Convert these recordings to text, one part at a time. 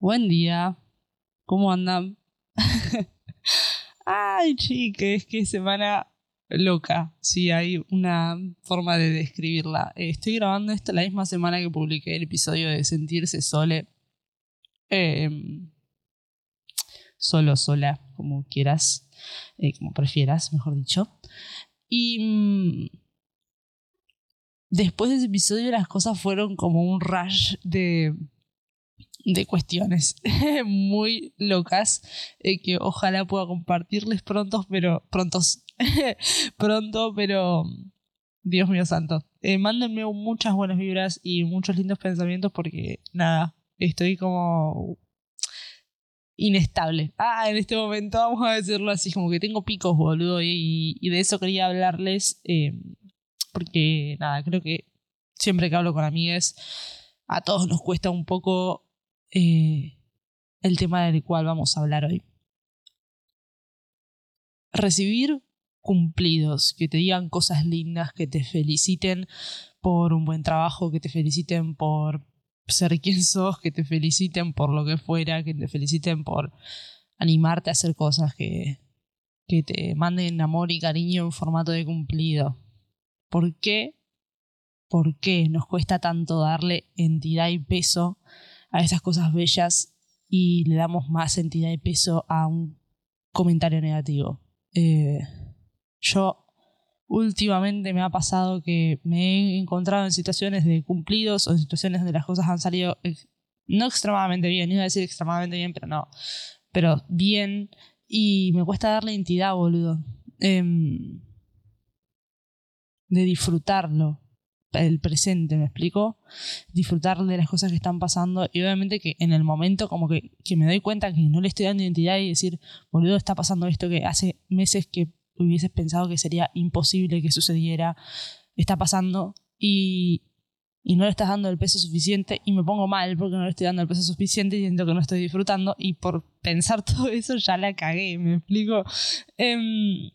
Buen día. ¿Cómo andan? Ay, chiques, qué semana loca. Sí, hay una forma de describirla. Eh, estoy grabando esto la misma semana que publiqué el episodio de Sentirse Sole. Em, solo, sola, como quieras, eh, como prefieras, mejor dicho. Y mm, después de ese episodio las cosas fueron como un rush de, de cuestiones muy locas eh, que ojalá pueda compartirles pronto, pero prontos, pronto, pero Dios mío santo. Eh, mándenme muchas buenas vibras y muchos lindos pensamientos porque nada, estoy como inestable. Ah, en este momento vamos a decirlo así, como que tengo picos, boludo, y, de eso quería hablarles. Eh, porque nada, creo que siempre que hablo con amigas, a todos nos cuesta un poco eh, el tema del cual vamos a hablar hoy. Recibir cumplidos, que te digan cosas lindas, que te feliciten por un buen trabajo, que te feliciten por ser quien sos, que te feliciten por lo que fuera, que te feliciten por animarte a hacer cosas que, que te manden amor y cariño en formato de cumplido. ¿Por qué? ¿Por qué nos cuesta tanto darle entidad y peso a esas cosas bellas y le damos más entidad y peso a un comentario negativo? Eh, yo últimamente me ha pasado que me he encontrado en situaciones de cumplidos o en situaciones donde las cosas han salido no extremadamente bien, iba a decir extremadamente bien, pero no, pero bien y me cuesta darle entidad, boludo. Em, de disfrutarlo, el presente, ¿me explico? Disfrutar de las cosas que están pasando y obviamente que en el momento como que, que me doy cuenta que no le estoy dando identidad y decir, boludo, está pasando esto que hace meses que hubieses pensado que sería imposible que sucediera, está pasando y, y no le estás dando el peso suficiente y me pongo mal porque no le estoy dando el peso suficiente y siento que no estoy disfrutando y por pensar todo eso ya la cagué, ¿me explico? Em,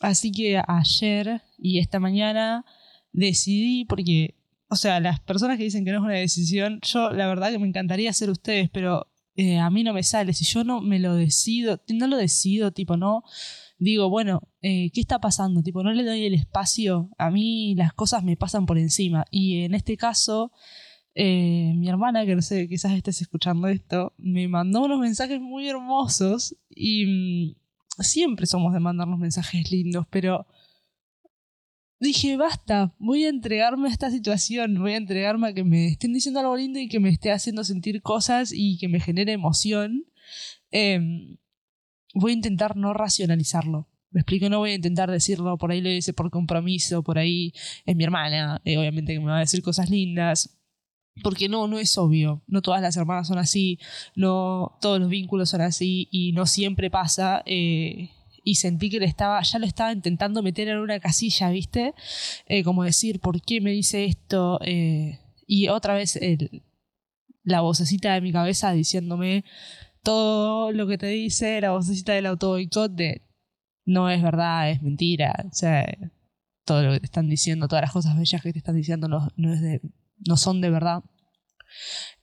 así que ayer y esta mañana decidí, porque, o sea, las personas que dicen que no es una decisión, yo la verdad que me encantaría ser ustedes, pero eh, a mí no me sale. Si yo no me lo decido, no lo decido, tipo, no digo, bueno, eh, ¿qué está pasando? Tipo, no le doy el espacio, a mí las cosas me pasan por encima. Y en este caso, eh, mi hermana, que no sé, quizás estés escuchando esto, me mandó unos mensajes muy hermosos y mm, siempre somos de mandarnos mensajes lindos, pero dije, basta, voy a entregarme a esta situación, voy a entregarme a que me estén diciendo algo lindo y que me esté haciendo sentir cosas y que me genere emoción. Em, voy a intentar no racionalizarlo. Me explico, no voy a intentar decirlo, por ahí lo dice por compromiso, por ahí es mi hermana, eh, obviamente que me va a decir cosas lindas. Porque no, no es obvio. No todas las hermanas son así, no todos los vínculos son así y no siempre pasa. Eh, y sentí que le estaba, ya lo estaba intentando meter en una casilla, ¿viste? Eh, como decir, ¿por qué me dice esto? Eh, y otra vez la vocecita de mi cabeza diciéndome todo lo que te dice, la vocecita del auto de no es verdad, es mentira. O sea, todo lo que te están diciendo, todas las cosas bellas que te están diciendo no, no, son de verdad.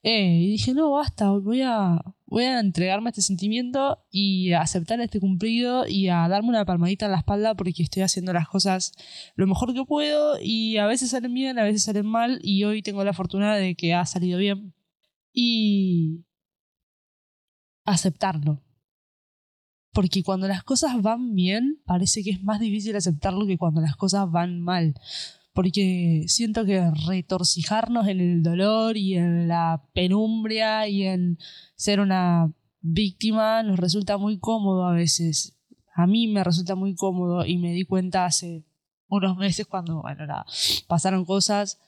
Eh, y dije, no, basta, voy a, voy a entregarme a este sentimiento y a aceptar este cumplido y a darme una palmadita en la espalda porque estoy haciendo las cosas lo mejor que puedo y a veces salen bien, a veces salen mal y hoy tengo la fortuna de que ha salido bien. Y aceptarlo. Porque cuando las cosas van bien, parece que es más difícil aceptarlo que cuando las cosas van mal porque siento que retorcijarnos en el dolor y en la penumbria y en ser una víctima nos resulta muy cómodo a veces. A mí me resulta muy cómodo y me di cuenta hace unos meses cuando, bueno, pasaron cosas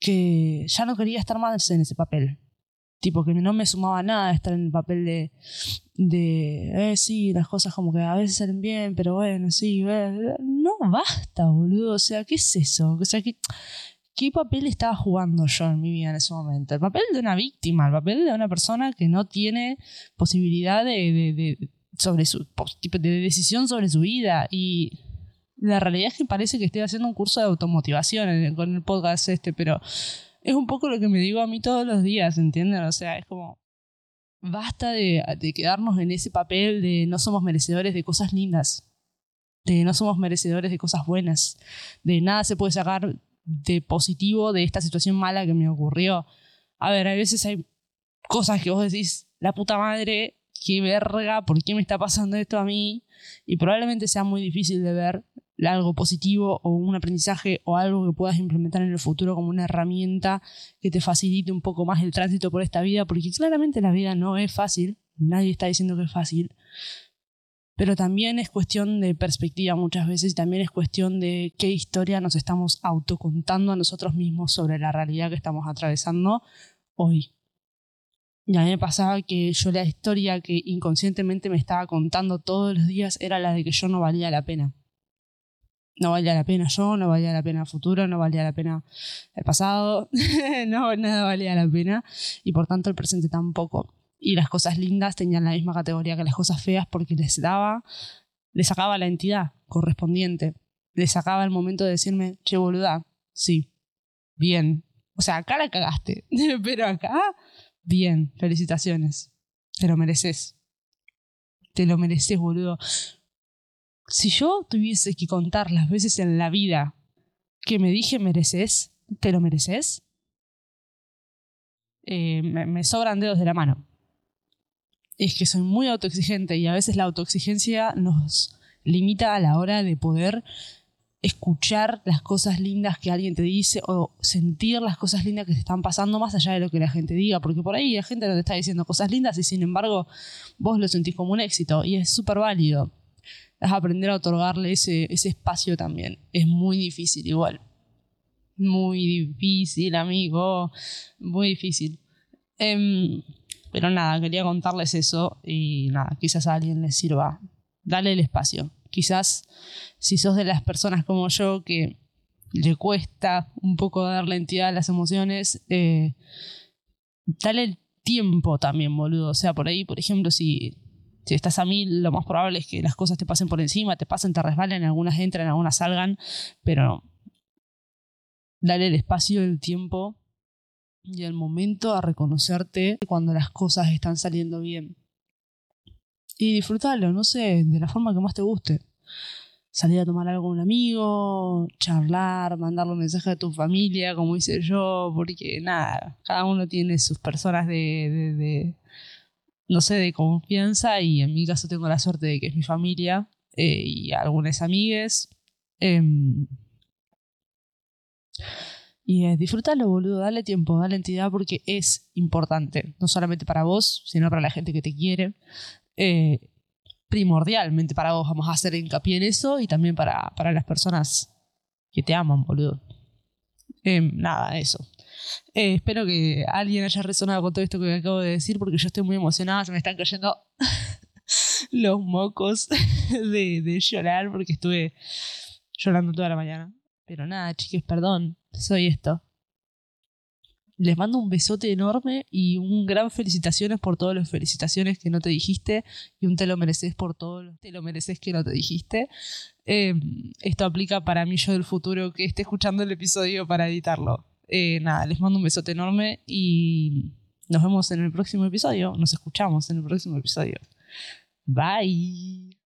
que ya no quería estar más en ese papel. Tipo, que no me sumaba nada estar en el papel de, de, eh, sí, las cosas como que a veces salen bien, pero bueno, sí, no basta, boludo. O sea, ¿qué es eso? O sea, ¿qué, ¿qué papel estaba jugando yo en mi vida en ese momento? El papel de una víctima, el papel de una persona que no tiene posibilidad de, de, sobre su, de decisión sobre su vida. Y la realidad es que parece que estoy haciendo un curso de automotivación con el podcast este, pero es un poco lo que me digo a mí todos los días, ¿entienden? O sea, es como, basta de, de quedarnos en ese papel de no somos merecedores de cosas lindas, de no somos merecedores de cosas buenas, de nada se puede sacar de positivo de esta situación mala que me ocurrió. A ver, a veces hay cosas que vos decís, la puta madre, qué verga, ¿por qué me está pasando esto a mí? Y probablemente sea muy difícil de ver algo positivo o un aprendizaje o algo que puedas implementar en el futuro como una herramienta que te facilite un poco más el tránsito por esta vida, porque claramente la vida no es fácil, nadie está diciendo que es fácil, pero también es cuestión de perspectiva muchas veces y también es cuestión de qué historia nos estamos autocontando a nosotros mismos sobre la realidad que estamos atravesando hoy. Y a mí me pasaba que yo la historia que inconscientemente me estaba contando todos los días era la de que yo no valía la pena no valía la pena yo, no valía la pena el futuro, no valía la pena el pasado, no, nada valía la pena y por tanto el presente tampoco. Y las cosas lindas tenían la misma categoría que las cosas feas porque les daba, les sacaba la entidad correspondiente, les sacaba el momento de decirme, che boluda, sí, bien. O sea, acá la cagaste, pero acá, bien, felicitaciones, te lo mereces. Te lo mereces, boludo si yo tuviese que contar las veces en la vida que me dije mereces, te lo mereces, eh, me, sobran dedos de la mano. Es que soy muy autoexigente y a veces la autoexigencia nos limita a la hora de poder escuchar las cosas lindas que alguien te dice o sentir las cosas lindas que te están pasando más allá de lo que la gente diga, porque por ahí la gente no te está diciendo cosas lindas y sin embargo vos lo sentís como un éxito y es súper válido es aprender a otorgarle ese, ese espacio también. Es muy difícil igual. Muy difícil, amigo. Muy difícil. Em, pero nada, quería contarles eso y nada, quizás a alguien les sirva. Dale el espacio. Quizás si sos de las personas como yo que le cuesta un poco darle entidad a las emociones, eh, dale el tiempo también, boludo. O sea, por ahí, por ejemplo, si si estás a mil, lo más probable es que las cosas te pasen por encima, te pasen, te resbalen, algunas entran, algunas salgan, pero dale el espacio, el tiempo y el momento a reconocerte cuando las cosas están saliendo bien. Y disfrutarlo, no sé, de la forma que más te guste. Salir a tomar algo con un amigo, charlar, mandarle un mensaje a tu familia, como hice yo, porque nada, cada uno tiene sus personas de no sé, de confianza y en mi caso tengo la suerte de que es mi familia eh, y algunas amigues. Em, y es disfrutarlo, boludo, dale tiempo, dale entidad porque es importante, no solamente para vos, sino para la gente que te quiere. Eh, primordialmente para vos vamos a hacer hincapié en eso y también para, para las personas que te aman, boludo. Em, nada, eso. Eh, espero que alguien haya resonado con todo esto que acabo de decir porque yo estoy muy emocionada, se me están cayendo los mocos de, llorar porque estuve llorando toda la mañana. Pero nada, chiques, perdón, soy esto. Les mando un besote enorme y un gran felicitaciones por todas las felicitaciones que no te dijiste y un te lo mereces por todo lo te lo mereces que no te dijiste. Em, esto aplica para mí yo del futuro que esté escuchando el episodio para editarlo. Eh, nada, les mando un besote enorme y nos vemos en el próximo episodio. Nos escuchamos en el próximo episodio. Bye.